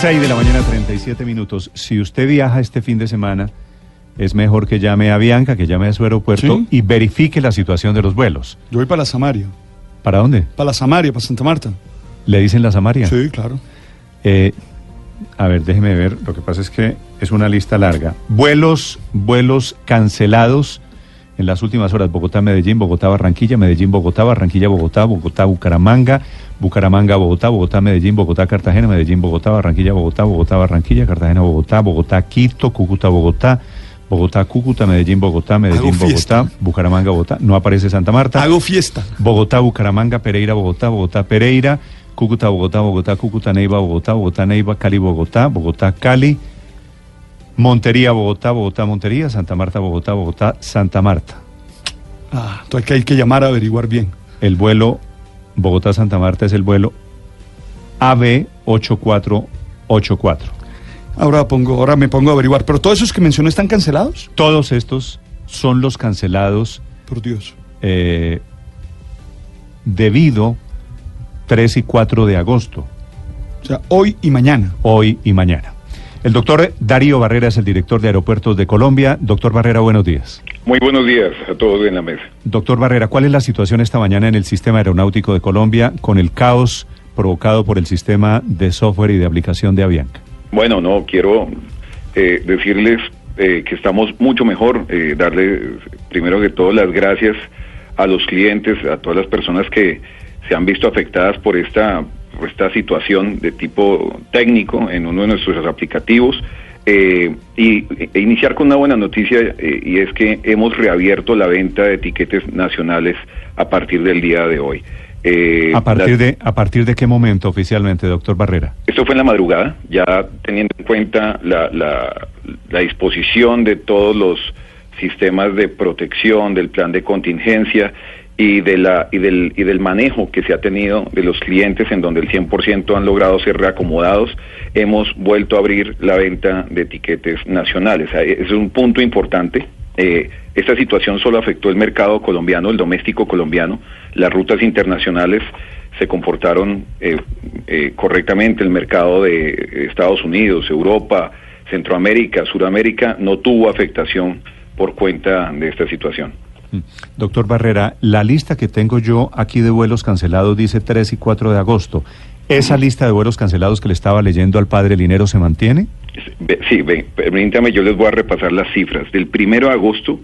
6 de la mañana, 37 minutos. Si usted viaja este fin de semana, es mejor que llame a Bianca, que llame a su aeropuerto Sí. y verifique la situación de los vuelos. Yo voy para la Samaria. ¿Para dónde? Para la Samaria, para Santa Marta. ¿Le dicen la Samaria? Sí, claro. Eh, a ver, déjeme ver. Lo que pasa es que es una lista larga. Vuelos, vuelos cancelados en las últimas horas. Bogotá, Medellín, Bogotá, Barranquilla, Medellín, Bogotá, Barranquilla, Bogotá, Bogotá, Bucaramanga, Bucaramanga, Bogotá, Bogotá, Medellín, Bogotá, Cartagena, Medellín, Bogotá, Barranquilla, Bogotá, Bogotá, Barranquilla, Cartagena, Bogotá, Bogotá, Quito, Cúcuta, Bogotá, Bogotá, Cúcuta, Medellín, Bogotá, Medellín, Hago fiesta. Bogotá, Bucaramanga, Bogotá. No aparece Santa Marta. Hago fiesta. Bogotá, Bucaramanga, Pereira, Bogotá, Bogotá, Pereira, Cúcuta, Bogotá, Bogotá, Cúcuta, Neiva, Bogotá, Bogotá, Neiva, Cali, Bogotá, Bogotá, Cali, Montería, Bogotá, Bogotá, Montería, Santa Marta, Bogotá, Bogotá, Santa Marta. Ah, entonces que hay que llamar a averiguar bien. El vuelo Bogotá-Santa Marta es el vuelo AB 8484. Ahora pongo, ahora me pongo a averiguar. Pero todos esos que mencioné están cancelados. Todos estos son los cancelados Por Dios. eh, debido 3 y 4 de agosto. O sea, hoy y mañana. hoy y mañana. El doctor Darío Barrera es el director de Aeropuertos de Colombia. Doctor Barrera, buenos días. Muy buenos días a todos en la mesa. Doctor Barrera, ¿cuál es la situación esta mañana en el sistema aeronáutico de Colombia con el caos provocado por el sistema de software y de aplicación de Avianca? Bueno, no, quiero eh, decirles eh, que estamos mucho mejor, eh, darle primero que todo las gracias a los clientes, a todas las personas que se han visto afectadas por esta, esta situación de tipo técnico en uno de nuestros aplicativos. eh, y e iniciar con una buena noticia eh, y es que hemos reabierto la venta de etiquetes nacionales a partir del día de hoy. Eh, ¿A partir, de, ¿A partir de qué momento oficialmente, doctor Barrera? esto fue en la madrugada, ya teniendo en cuenta la, la, la disposición de todos los sistemas de protección, del plan de contingencia y, de la, y, del, y del manejo que se ha tenido de los clientes en donde el 100% han logrado ser reacomodados, hemos vuelto a abrir la venta de etiquetes nacionales. Ah, Es un punto importante. Eh, esta situación solo afectó el mercado colombiano, el doméstico colombiano. Las rutas internacionales se comportaron eh, eh, correctamente. El mercado de Estados Unidos, Europa, Centroamérica, Suramérica no tuvo afectación por cuenta de esta situación. Mm. Doctor Barrera, la lista que tengo yo aquí de vuelos cancelados dice 3 y 4 de agosto. ¿Esa lista de vuelos cancelados que le estaba leyendo al padre Linero se mantiene? Sí, ve, permítame, yo les voy a repasar las cifras. Del primero de agosto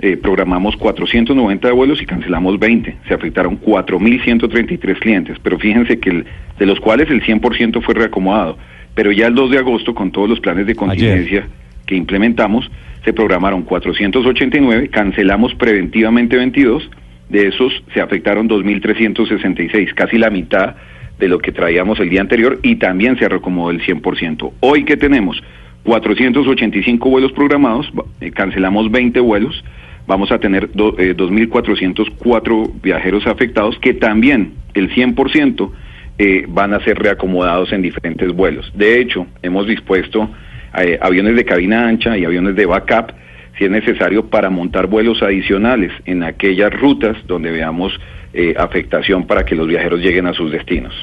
eh, programamos 490 vuelos y cancelamos 20. Se afectaron 4.133 clientes, pero fíjense que el- de los cuales el 100% fue reacomodado. Pero ya el 2 de agosto, con todos los planes de contingencia que implementamos, se programaron 489, cancelamos preventivamente 22, de esos se afectaron 2.366, casi la mitad de lo que traíamos el día anterior y también se reacomodó el 100%. Hoy que tenemos 485 vuelos programados, eh, cancelamos 20 vuelos, vamos a tener eh, 2.404 viajeros afectados que también el 100% eh, van a ser reacomodados en diferentes vuelos. De hecho, hemos dispuesto eh, aviones de cabina ancha y aviones de backup si es necesario para montar vuelos adicionales en aquellas rutas donde veamos eh, afectación para que los viajeros lleguen a sus destinos.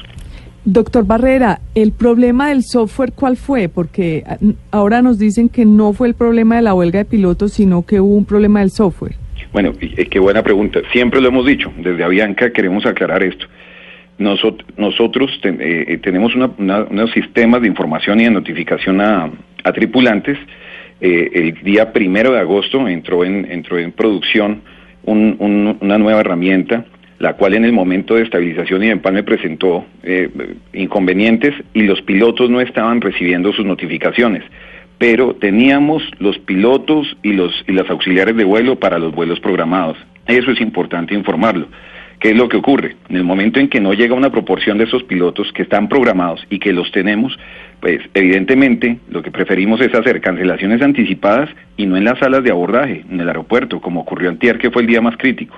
Doctor Barrera, ¿el problema del software cuál fue? Porque ah, ahora nos dicen que no fue el problema de la huelga de pilotos, sino que hubo un problema del software. Bueno, eh, qué buena pregunta. Siempre lo hemos dicho, desde Avianca queremos aclarar esto. Nosot- nosotros ten- eh, tenemos una- una- unos sistemas de información y de notificación a, a tripulantes. Eh, el día primero de agosto entró en, entró en producción un- un- una nueva herramienta, la cual en el momento de estabilización y de empalme presentó eh, inconvenientes y los pilotos no estaban recibiendo sus notificaciones pero teníamos los pilotos y los y las auxiliares de vuelo para los vuelos programados. Eso es importante informarlo. ¿Qué es lo que ocurre? En el momento en que no llega una proporción de esos pilotos que están programados y que los tenemos, pues evidentemente lo que preferimos es hacer cancelaciones anticipadas y no en las salas de abordaje, en el aeropuerto, como ocurrió antier, que fue el día más crítico.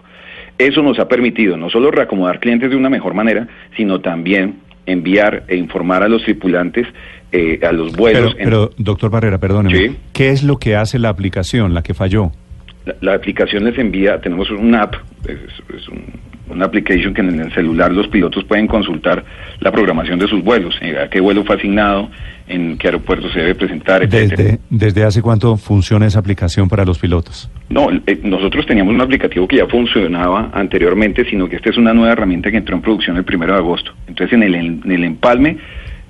Eso nos ha permitido no solo reacomodar clientes de una mejor manera, sino también enviar e informar a los tripulantes eh, a los vuelos. Pero, pero, doctor Barrera, perdóneme. Sí. ¿Qué es lo que hace la aplicación, la que falló? La, la aplicación les envía, tenemos una app, es, es un, una application que en el celular los pilotos pueden consultar la programación de sus vuelos, a qué vuelo fue asignado, en qué aeropuerto se debe presentar, etcétera. ¿Desde, ¿Desde hace cuánto funciona esa aplicación para los pilotos? No, eh, nosotros teníamos un aplicativo que ya funcionaba anteriormente, sino que esta es una nueva herramienta que entró en producción el primero de agosto. Entonces, en el, en el empalme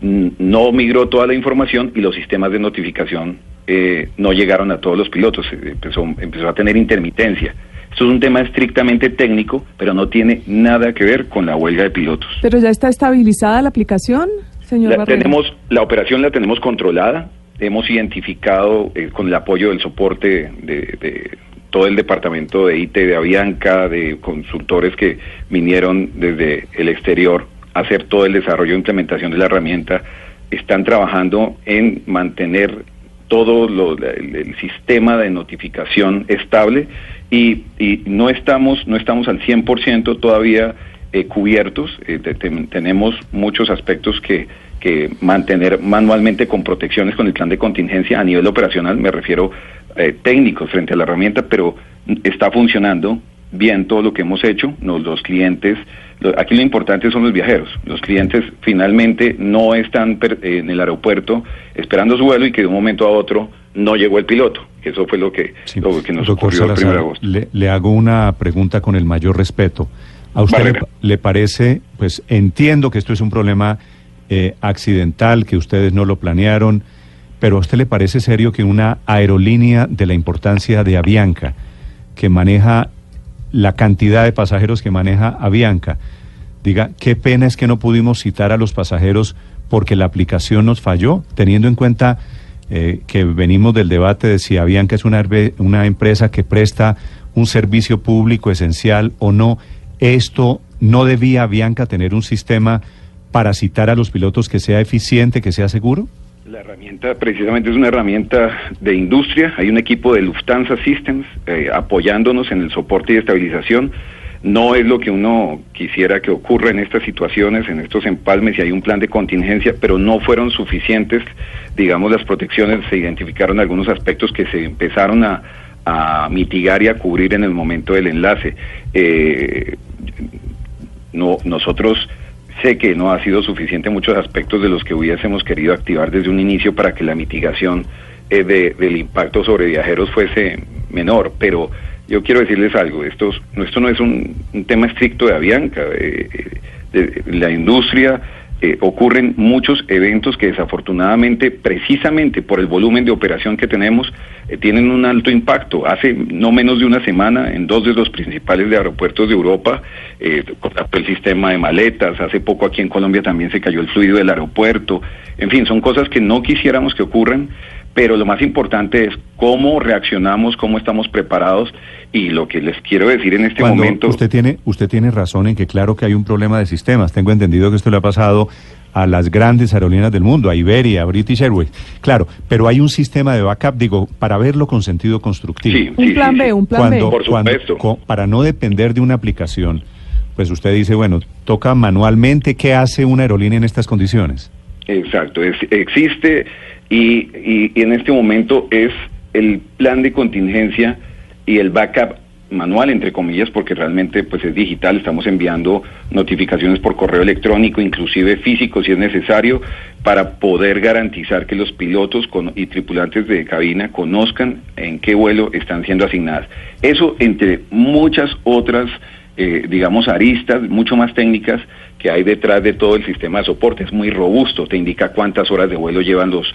no migró toda la información y los sistemas de notificación eh, no llegaron a todos los pilotos. Empezó, empezó a tener intermitencia. Esto es un tema estrictamente técnico, pero no tiene nada que ver con la huelga de pilotos. ¿Pero ya está estabilizada la aplicación, señor La, tenemos, la operación la tenemos controlada, hemos identificado eh, con el apoyo del soporte de, de todo el departamento de IT de Avianca, de consultores que vinieron desde el exterior a hacer todo el desarrollo e implementación de la herramienta, están trabajando en mantener todo lo- el, sistema de notificación estable y, y no estamos no estamos al 100% todavía eh, cubiertos. Eh, te- te- tenemos muchos aspectos que, que mantener manualmente con protecciones con el plan de contingencia a nivel operacional, me refiero eh, técnicos frente a la herramienta, pero está funcionando bien todo lo que hemos hecho. Los clientes, aquí lo importante son los viajeros. Los clientes finalmente no están eh, en el aeropuerto esperando su vuelo y que de un momento a otro no llegó el piloto. Eso fue lo que, Sí. lo que nos Doctor ocurrió el 1 de agosto. Le, le hago una pregunta con el mayor respeto. ¿A usted le parece, pues entiendo que esto es un problema eh, accidental, que ustedes no lo planearon, pero ¿a usted le parece serio que una aerolínea de la importancia de Avianca, que maneja la cantidad de pasajeros que maneja Avianca, diga, qué pena es que no pudimos citar a los pasajeros porque la aplicación nos falló, teniendo en cuenta eh, que venimos del debate de si Avianca es una, una empresa que presta un servicio público esencial o no. Esto no debía Avianca tener un sistema para citar a los pilotos que sea eficiente, que sea seguro. La herramienta precisamente es una herramienta de industria. Hay un equipo de Lufthansa Systems eh, apoyándonos en el soporte y estabilización. No es lo que uno quisiera que ocurra en estas situaciones, en estos empalmes, y hay un plan de contingencia, pero no fueron suficientes, digamos, las protecciones. Se identificaron algunos aspectos que se empezaron a, a mitigar y a cubrir en el momento del enlace. Eh, no, nosotros sé que no ha sido suficiente muchos aspectos de los que hubiésemos querido activar desde un inicio para que la mitigación eh, de- del impacto sobre viajeros fuese menor, pero yo quiero decirles algo, esto, esto no es un, un tema estricto de Avianca, eh, eh, de la industria eh, ocurren muchos eventos que desafortunadamente, precisamente por el volumen de operación que tenemos, eh, tienen un alto impacto. Hace no menos de una semana, en dos de los principales de aeropuertos de Europa, eh, el sistema de maletas. Hace poco aquí en Colombia también se cayó el fluido del aeropuerto. En fin, son cosas que no quisiéramos que ocurran, pero lo más importante es cómo reaccionamos, cómo estamos preparados y lo que les quiero decir en este Cuando momento. usted tiene usted tiene razón en que claro que hay un problema de sistemas. Tengo entendido que esto le ha pasado a las grandes aerolíneas del mundo, a Iberia, a British Airways. Claro, pero hay un sistema de backup, digo, para verlo con sentido constructivo. Sí, Un sí, plan sí, B, un plan cuando, B. Por cuando- supuesto. para no depender de una aplicación, pues usted dice, bueno, toca manualmente, ¿qué hace una aerolínea en estas condiciones? Exacto, es- existe y, y- y en este momento es el plan de contingencia y el backup manual, entre comillas, porque realmente pues es digital, estamos enviando notificaciones por correo electrónico, inclusive físico si es necesario, para poder garantizar que los pilotos con- y tripulantes de cabina conozcan en qué vuelo están siendo asignadas. Eso entre muchas otras, eh, digamos, aristas mucho más técnicas que hay detrás de todo el sistema de soporte. Es muy robusto, te indica cuántas horas de vuelo llevan los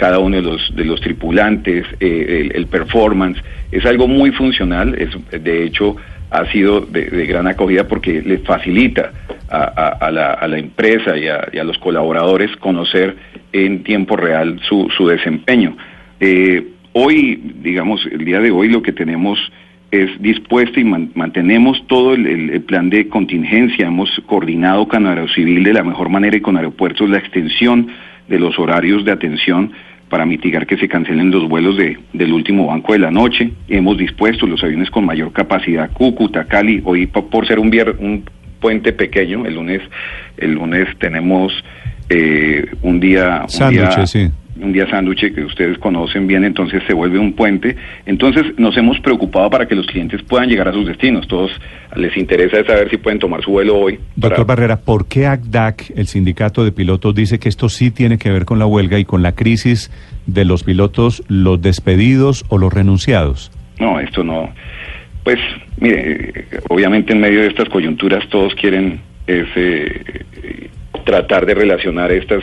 cada uno de los de los tripulantes, eh, el, performance. Es algo muy funcional. Es de hecho ha sido de, gran acogida porque le facilita a, la, a la empresa y a, y a los colaboradores conocer en tiempo real su, su desempeño. Eh, hoy, digamos, el día de hoy lo que tenemos es dispuesto y man- mantenemos todo el- el plan de contingencia. Hemos coordinado con Aerocivil de la mejor manera y con aeropuertos la extensión de los horarios de atención para mitigar que se cancelen los vuelos de, del último banco de la noche. Hemos dispuesto los aviones con mayor capacidad, Cúcuta, Cali, hoy po- por ser un, un puente pequeño, el lunes, el lunes tenemos eh, un día, un día Sándwiches, sí. Un día sándwich que ustedes conocen bien, entonces se vuelve un puente. Entonces nos hemos preocupado para que los clientes puedan llegar a sus destinos. Todos les interesa saber si pueden tomar su vuelo hoy. Doctor Barrera, ¿por qué ACDAC, el sindicato de pilotos, dice que esto sí tiene que ver con la huelga y con la crisis de los pilotos, los despedidos o los renunciados? No, esto no. Pues, mire, obviamente en medio de estas coyunturas todos quieren ese tratar de relacionar estas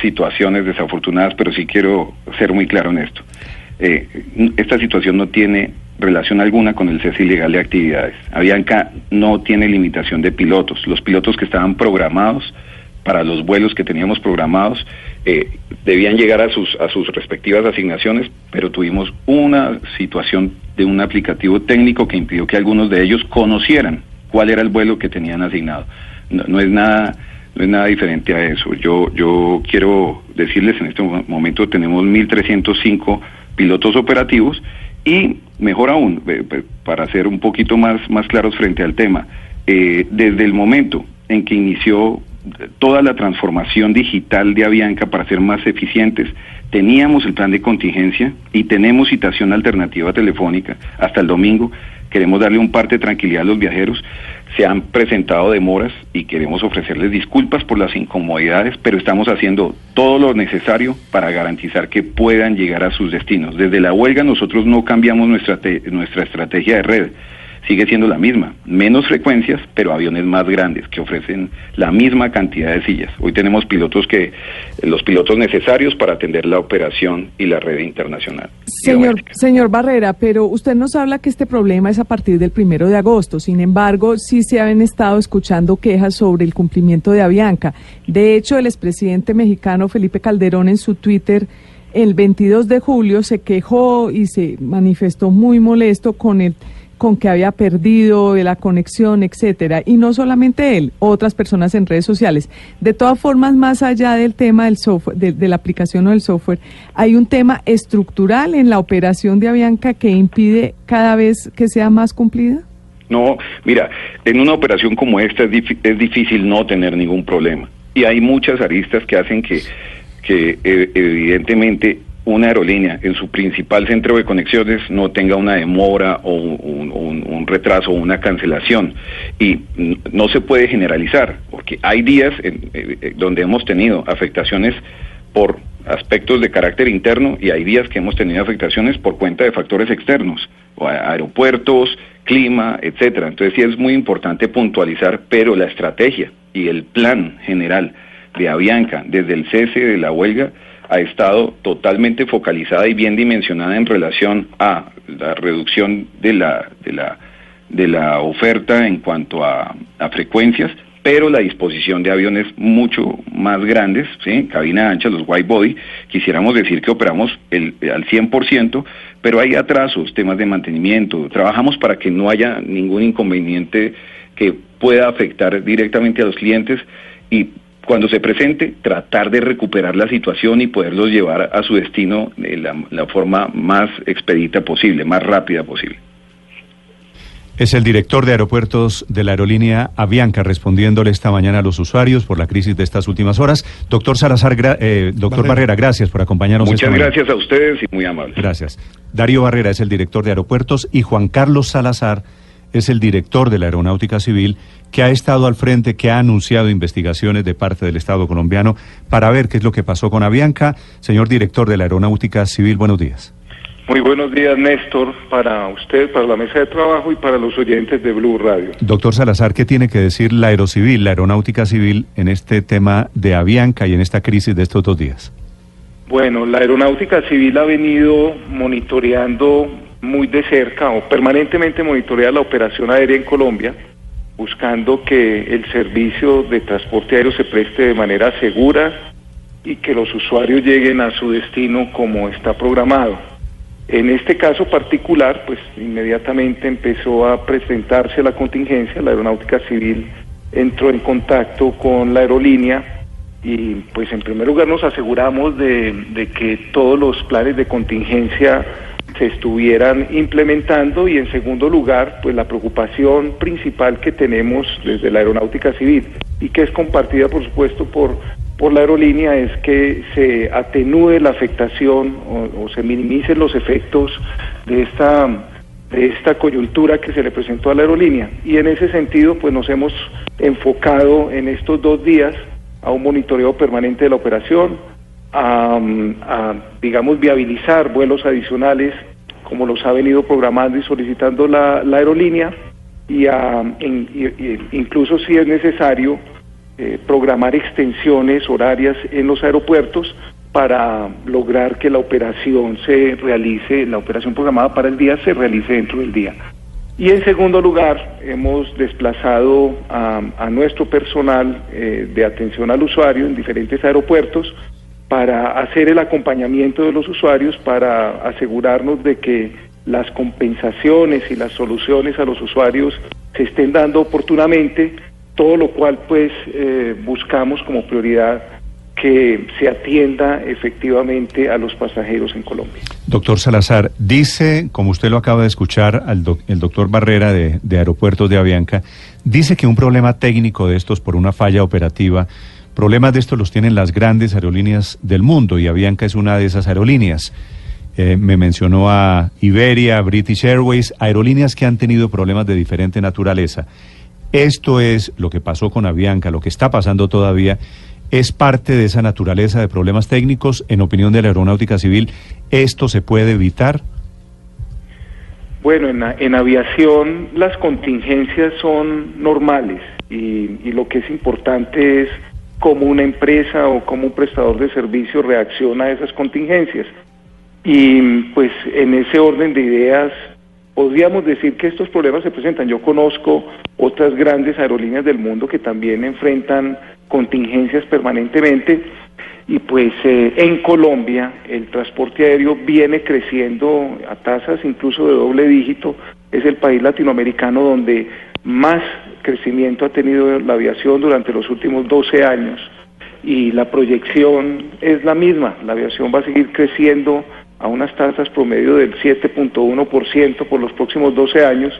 situaciones desafortunadas, pero sí quiero ser muy claro en esto. Eh, esta situación no tiene relación alguna con el cese ilegal de actividades. Avianca no tiene limitación de pilotos. Los pilotos que estaban programados para los vuelos que teníamos programados eh, debían llegar a sus, a sus respectivas asignaciones, pero tuvimos una situación de un aplicativo técnico que impidió que algunos de ellos conocieran cuál era el vuelo que tenían asignado. no es nada no es nada diferente a eso. Yo, yo quiero decirles, en este momento tenemos 1.305 pilotos operativos y, mejor aún, para ser un poquito más, más claros frente al tema, eh, desde el momento en que inició toda la transformación digital de Avianca para ser más eficientes, teníamos el plan de contingencia y tenemos citación alternativa telefónica hasta el domingo. Queremos darle un parte de tranquilidad a los viajeros se han presentado demoras y queremos ofrecerles disculpas por las incomodidades, pero estamos haciendo todo lo necesario para garantizar que puedan llegar a sus destinos. Desde la huelga nosotros no cambiamos nuestra, nuestra estrategia de red sigue siendo la misma, menos frecuencias, pero aviones más grandes que ofrecen la misma cantidad de sillas. Hoy tenemos pilotos que los pilotos necesarios para atender la operación y la red internacional. Señor, señor Barrera, pero usted nos habla que este problema es a partir del primero de agosto. Sin embargo, sí se han estado escuchando quejas sobre el cumplimiento de Avianca. De hecho, el expresidente mexicano Felipe Calderón en su Twitter el 22 de julio se quejó y se manifestó muy molesto con el con que había perdido la conexión, etcétera. Y no solamente él, otras personas en redes sociales. De todas formas, más allá del tema del software, de, la aplicación o del software, hay un tema estructural en la operación de Avianca que impide cada vez que sea más cumplida. No, mira, en una operación como esta es, es difícil no tener ningún problema. Y hay muchas aristas que hacen que, que eh, evidentemente una aerolínea en su principal centro de conexiones no tenga una demora o un, retraso o una cancelación. Y no se puede generalizar, porque hay días en, eh, donde hemos tenido afectaciones por aspectos de carácter interno y hay días que hemos tenido afectaciones por cuenta de factores externos, o aeropuertos, clima, etcétera. Entonces sí es muy importante puntualizar, pero la estrategia y el plan general de Avianca desde el cese de la huelga ha estado totalmente focalizada y bien dimensionada en relación a la reducción de la, de la, de la oferta en cuanto a, frecuencias, pero la disposición de aviones mucho más grandes, ¿sí? cabina ancha, los white body, quisiéramos decir que operamos el, al 100%, pero hay atrasos, temas de mantenimiento, trabajamos para que no haya ningún inconveniente que pueda afectar directamente a los clientes y cuando se presente, tratar de recuperar la situación y poderlos llevar a su destino de la, forma más expedita posible, más rápida posible. Es el director de aeropuertos de la aerolínea Avianca respondiéndole esta mañana a los usuarios por la crisis de estas últimas horas. Doctor Salazar, eh, doctor Barrera. gracias por acompañarnos. Muchas gracias a ustedes y muy amables. Gracias. Darío Barrera es el director de aeropuertos y Juan Carlos Salazar es el director de la Aeronáutica Civil, que ha estado al frente, que ha anunciado investigaciones de parte del Estado colombiano para ver qué es lo que pasó con Avianca. Señor director de la Aeronáutica Civil, buenos días. Muy buenos días, Néstor, para usted, para la mesa de trabajo y para los oyentes de Blue Radio. Doctor Salazar, ¿qué tiene que decir la Aerocivil, la Aeronáutica Civil, en este tema de Avianca y en esta crisis de estos dos días? Bueno, la Aeronáutica Civil ha venido monitoreando muy de cerca o permanentemente monitorea la operación aérea en Colombia, buscando que el servicio de transporte aéreo se preste de manera segura y que los usuarios lleguen a su destino como está programado. En este caso particular, pues inmediatamente empezó a presentarse la contingencia, la aeronáutica civil entró en contacto con la aerolínea y pues en primer lugar nos aseguramos de, de que todos los planes de contingencia se estuvieran implementando y en segundo lugar, pues la preocupación principal que tenemos desde la aeronáutica civil y que es compartida por supuesto por por la aerolínea es que se atenúe la afectación o, o se minimicen los efectos de esta de esta coyuntura que se le presentó a la aerolínea. Y en ese sentido, pues nos hemos enfocado en estos dos días a un monitoreo permanente de la operación, a, digamos, viabilizar vuelos adicionales como los ha venido programando y solicitando la, aerolínea y incluso si es necesario eh, programar extensiones horarias en los aeropuertos para lograr que la operación se realice, la operación programada para el día se realice dentro del día. Y en segundo lugar, hemos desplazado a, nuestro personal eh, de atención al usuario en diferentes aeropuertos para hacer el acompañamiento de los usuarios, para asegurarnos de que las compensaciones y las soluciones a los usuarios se estén dando oportunamente, todo lo cual pues eh, buscamos como prioridad que se atienda efectivamente a los pasajeros en Colombia. Doctor Salazar, dice, como usted lo acaba de escuchar, al el doctor Barrera de, de Aeropuertos de Avianca, dice que un problema técnico de estos por una falla operativa, problemas de estos los tienen las grandes aerolíneas del mundo y Avianca es una de esas aerolíneas. Eh, me mencionó a Iberia, British Airways, aerolíneas que han tenido problemas de diferente naturaleza. Esto es lo que pasó con Avianca, lo que está pasando todavía es parte de esa naturaleza de problemas técnicos. En opinión de la Aeronáutica Civil, ¿esto se puede evitar? Bueno, en, aviación las contingencias son normales y, lo que es importante es cómo una empresa o cómo un prestador de servicio reacciona a esas contingencias. Y pues en ese orden de ideas podríamos decir que estos problemas se presentan. Yo conozco otras grandes aerolíneas del mundo que también enfrentan contingencias permanentemente y pues eh, en Colombia el transporte aéreo viene creciendo a tasas incluso de doble dígito, es el país latinoamericano donde más crecimiento ha tenido la aviación durante los últimos 12 años y la proyección es la misma, la aviación va a seguir creciendo a unas tasas promedio del 7.1% por los próximos 12 años,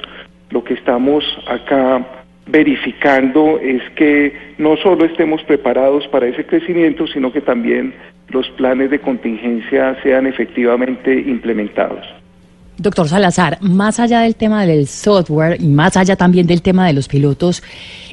lo que estamos acá verificando es que no solo estemos preparados para ese crecimiento, sino que también los planes de contingencia sean efectivamente implementados. Doctor Salazar, más allá del tema del software y más allá también del tema de los pilotos,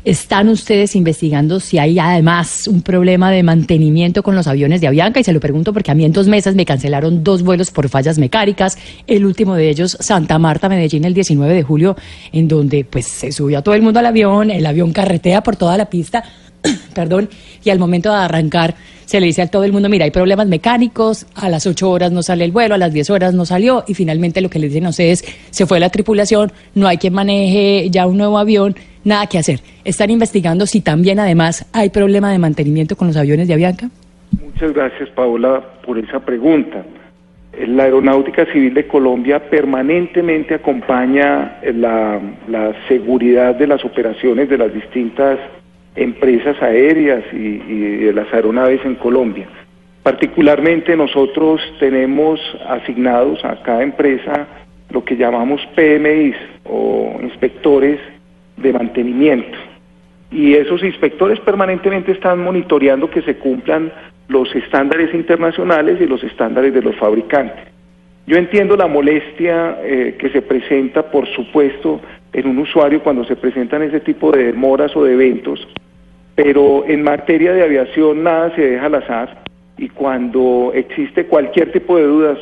¿están ustedes investigando si hay además un problema de mantenimiento con los aviones de Avianca? Y se lo pregunto porque a mí en dos meses me cancelaron dos vuelos por fallas mecánicas, el último de ellos Santa Marta, Medellín, el 19 de julio, en donde pues se subió a todo el mundo al avión, el avión carretea por toda la pista, perdón, y al momento de arrancar se le dice a todo el mundo, mira, hay problemas mecánicos, a las 8 horas no sale el vuelo, a las 10 horas no salió, y finalmente lo que le dicen a ustedes, se fue la tripulación, no hay quien maneje ya un nuevo avión, nada que hacer. ¿Están investigando si también además hay problema de mantenimiento con los aviones de Avianca? Muchas gracias, Paola, por esa pregunta. La Aeronáutica Civil de Colombia permanentemente acompaña la, la seguridad de las operaciones de las distintas empresas aéreas y, de las aeronaves en Colombia. Particularmente nosotros tenemos asignados a cada empresa lo que llamamos PMIs o inspectores de mantenimiento. Y esos inspectores permanentemente están monitoreando que se cumplan los estándares internacionales y los estándares de los fabricantes. Yo entiendo la molestia eh, que se presenta, por supuesto, en un usuario cuando se presentan ese tipo de demoras o de eventos, pero en materia de aviación nada se deja al azar y cuando existe cualquier tipo de dudas,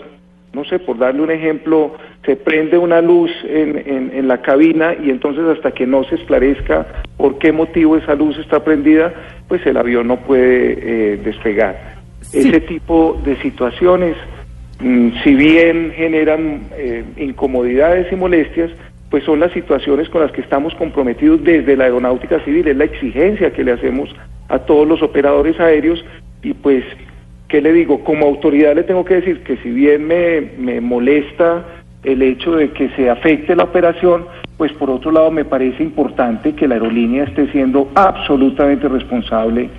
no sé, por darle un ejemplo, se prende una luz en, en, la cabina y entonces hasta que no se esclarezca por qué motivo esa luz está prendida, pues el avión no puede eh, despegar. Ese tipo de situaciones, mm, si bien generan eh, incomodidades y molestias, pues son las situaciones con las que estamos comprometidos desde la aeronáutica civil, es la exigencia que le hacemos a todos los operadores aéreos y pues, ¿qué le digo? Como autoridad le tengo que decir que si bien me, me molesta el hecho de que se afecte la operación, pues por otro lado me parece importante que la aerolínea esté siendo absolutamente responsable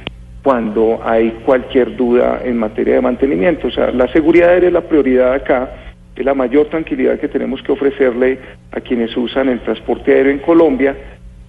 cuando hay cualquier duda en materia de mantenimiento. O sea, la seguridad aérea es la prioridad acá es la mayor tranquilidad que tenemos que ofrecerle a quienes usan el transporte aéreo en Colombia.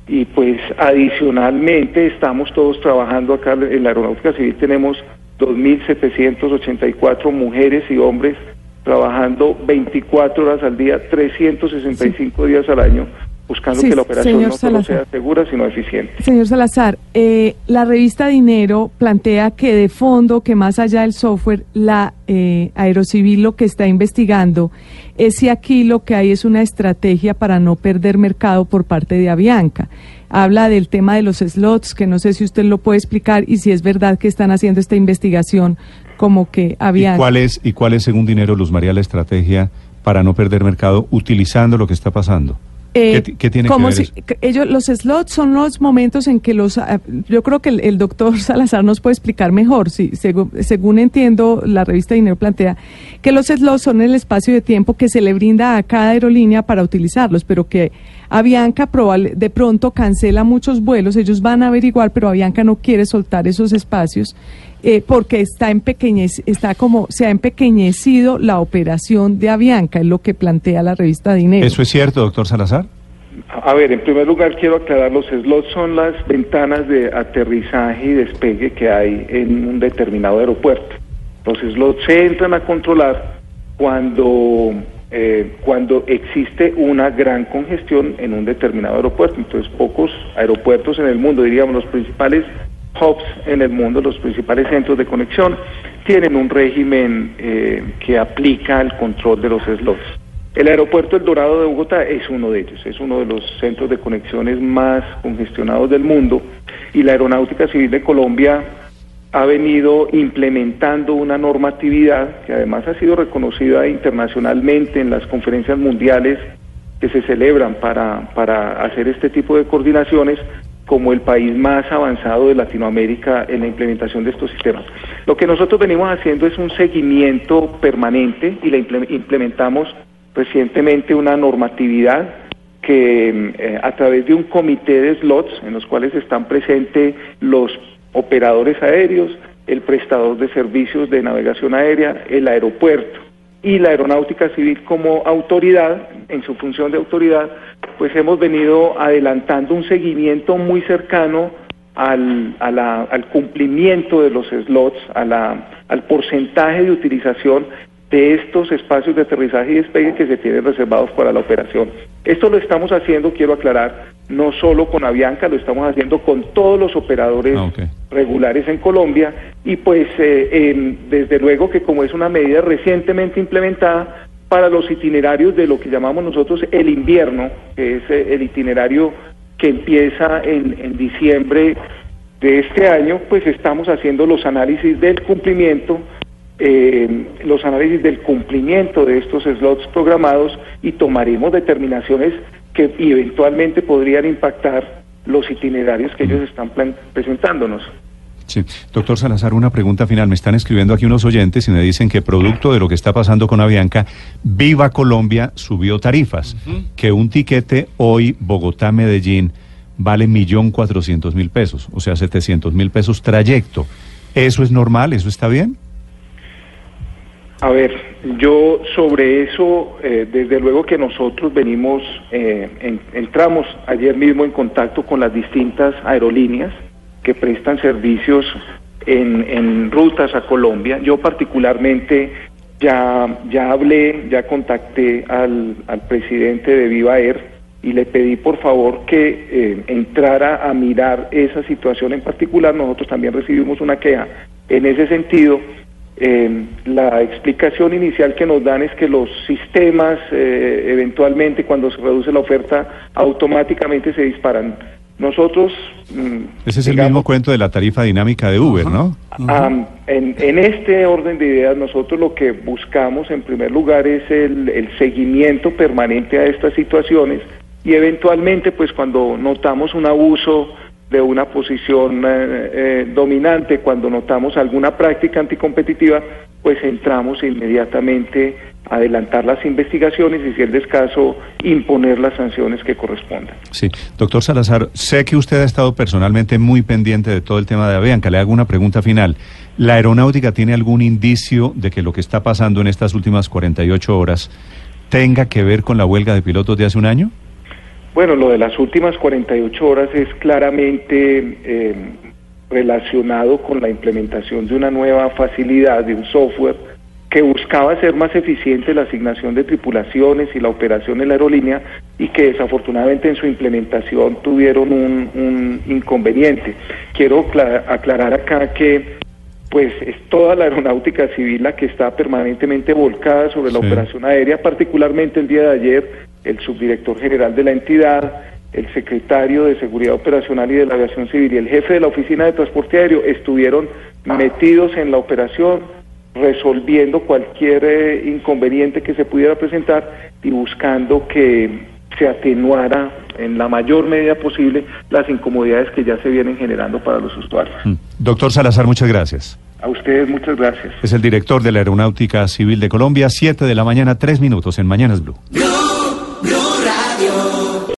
Y pues adicionalmente estamos todos trabajando acá en la Aeronáutica Civil, tenemos 2.784 mujeres y hombres trabajando 24 horas al día, 365 días al año buscando Sí, que la operación señor no solo sea segura, sino eficiente. Señor Salazar, eh, la revista Dinero plantea que de fondo, que más allá del software, la eh, Aerocivil lo que está investigando es si aquí lo que hay es una estrategia para no perder mercado por parte de Avianca. Habla del tema de los slots, que no sé si usted lo puede explicar y si es verdad que están haciendo esta investigación como que ¿Y Avianca. cuál es, y cuál es según Dinero, Luz María, la estrategia para no perder mercado utilizando lo que está pasando? Eh, ¿Qué ti- qué tiene que ver si- eso? ellos, los slots son los momentos en que los, ah, yo creo que el, el doctor Salazar nos puede explicar mejor, sí, según, según entiendo, la revista Dinero plantea que los slots son el espacio de tiempo que se le brinda a cada aerolínea para utilizarlos, pero que Avianca probable, de pronto cancela muchos vuelos, ellos van a averiguar, pero Avianca no quiere soltar esos espacios eh, porque está empequeñec- está como se ha empequeñecido la operación de Avianca, es lo que plantea la revista Dinero. ¿Eso es cierto, doctor Salazar? A ver, en primer lugar quiero aclarar, los slots son las ventanas de aterrizaje y despegue que hay en un determinado aeropuerto. Los slots se entran a controlar cuando, eh, cuando existe una gran congestión en un determinado aeropuerto. Entonces, pocos aeropuertos en el mundo, diríamos los principales hubs en el mundo, los principales centros de conexión, tienen un régimen eh, que aplica el control de los slots. El aeropuerto El Dorado de Bogotá es uno de ellos, es uno de los centros de conexiones más congestionados del mundo y la Aeronáutica Civil de Colombia ha venido implementando una normatividad que además ha sido reconocida internacionalmente en las conferencias mundiales que se celebran para, para hacer este tipo de coordinaciones como el país más avanzado de Latinoamérica en la implementación de estos sistemas. Lo que nosotros venimos haciendo es un seguimiento permanente y imple- implementamos recientemente una normatividad que eh, a través de un comité de slots en los cuales están presentes los operadores aéreos, el prestador de servicios de navegación aérea, el aeropuerto y la aeronáutica civil como autoridad, en su función de autoridad, pues hemos venido adelantando un seguimiento muy cercano al, a la- al cumplimiento de los slots, a la- al porcentaje de utilización de estos espacios de aterrizaje y despegue que se tienen reservados para la operación. Esto lo estamos haciendo, quiero aclarar, no solo con Avianca, lo estamos haciendo con todos los operadores Ah. Regulares en Colombia y pues eh, em, desde luego que como es una medida recientemente implementada para los itinerarios de lo que llamamos nosotros el invierno, que es eh, el itinerario que empieza en, en diciembre de este año, pues estamos haciendo los análisis del cumplimiento, eh, los análisis del cumplimiento de estos slots programados y tomaremos determinaciones que eventualmente podrían impactar los itinerarios que ellos están presentándonos. Sí. Doctor Salazar, una pregunta final. Me están escribiendo aquí unos oyentes y me dicen que producto de lo que está pasando con Avianca, Viva Colombia subió tarifas. Que un tiquete hoy Bogotá-Medellín vale millón cuatrocientos mil pesos, o sea, setecientos mil pesos trayecto. ¿Eso es normal? ¿Eso está bien? A ver, yo sobre eso, eh, desde luego que nosotros venimos, eh, en- entramos ayer mismo en contacto con las distintas aerolíneas que prestan servicios en, en rutas a Colombia. Yo particularmente ya, ya hablé, ya contacté al, al presidente de Viva Air y le pedí por favor que eh, entrara a mirar esa situación en particular. Nosotros también recibimos una queja en ese sentido. Eh, la explicación inicial que nos dan es que los sistemas eh, eventualmente cuando se reduce la oferta automáticamente se disparan. Nosotros... mm, Ese es el mismo cuento de la tarifa dinámica de Uber, ¿no? En, en este orden de ideas, nosotros lo que buscamos en primer lugar es el, el seguimiento permanente a estas situaciones y eventualmente, pues cuando notamos un abuso de una posición eh, eh, dominante, cuando notamos alguna práctica anticompetitiva, pues entramos inmediatamente a adelantar las investigaciones y, si es del caso, imponer las sanciones que correspondan. Sí. Doctor Salazar, sé que usted ha estado personalmente muy pendiente de todo el tema de Avianca. Le hago una pregunta final. ¿La aeronáutica tiene algún indicio de que lo que está pasando en estas últimas 48 horas tenga que ver con la huelga de pilotos de hace un año? Bueno, lo de las últimas 48 horas es claramente eh, relacionado con la implementación de una nueva facilidad, de un software que buscaba ser más eficiente la asignación de tripulaciones y la operación en la aerolínea y que desafortunadamente en su implementación tuvieron un, un inconveniente. Quiero aclarar acá que pues es toda la aeronáutica civil la que está permanentemente volcada sobre la operación aérea, particularmente el día de ayer el subdirector general de la entidad, el secretario de Seguridad Operacional y de la Aviación Civil y el jefe de la Oficina de Transporte Aéreo estuvieron metidos en la operación, resolviendo cualquier eh, inconveniente que se pudiera presentar y buscando que se atenuara en la mayor medida posible las incomodidades que ya se vienen generando para los usuarios. Mm. Doctor Salazar, muchas gracias. A ustedes muchas gracias. Es el director de la Aeronáutica Civil de Colombia, 7 de la mañana, 3 minutos en Mañanas Blue.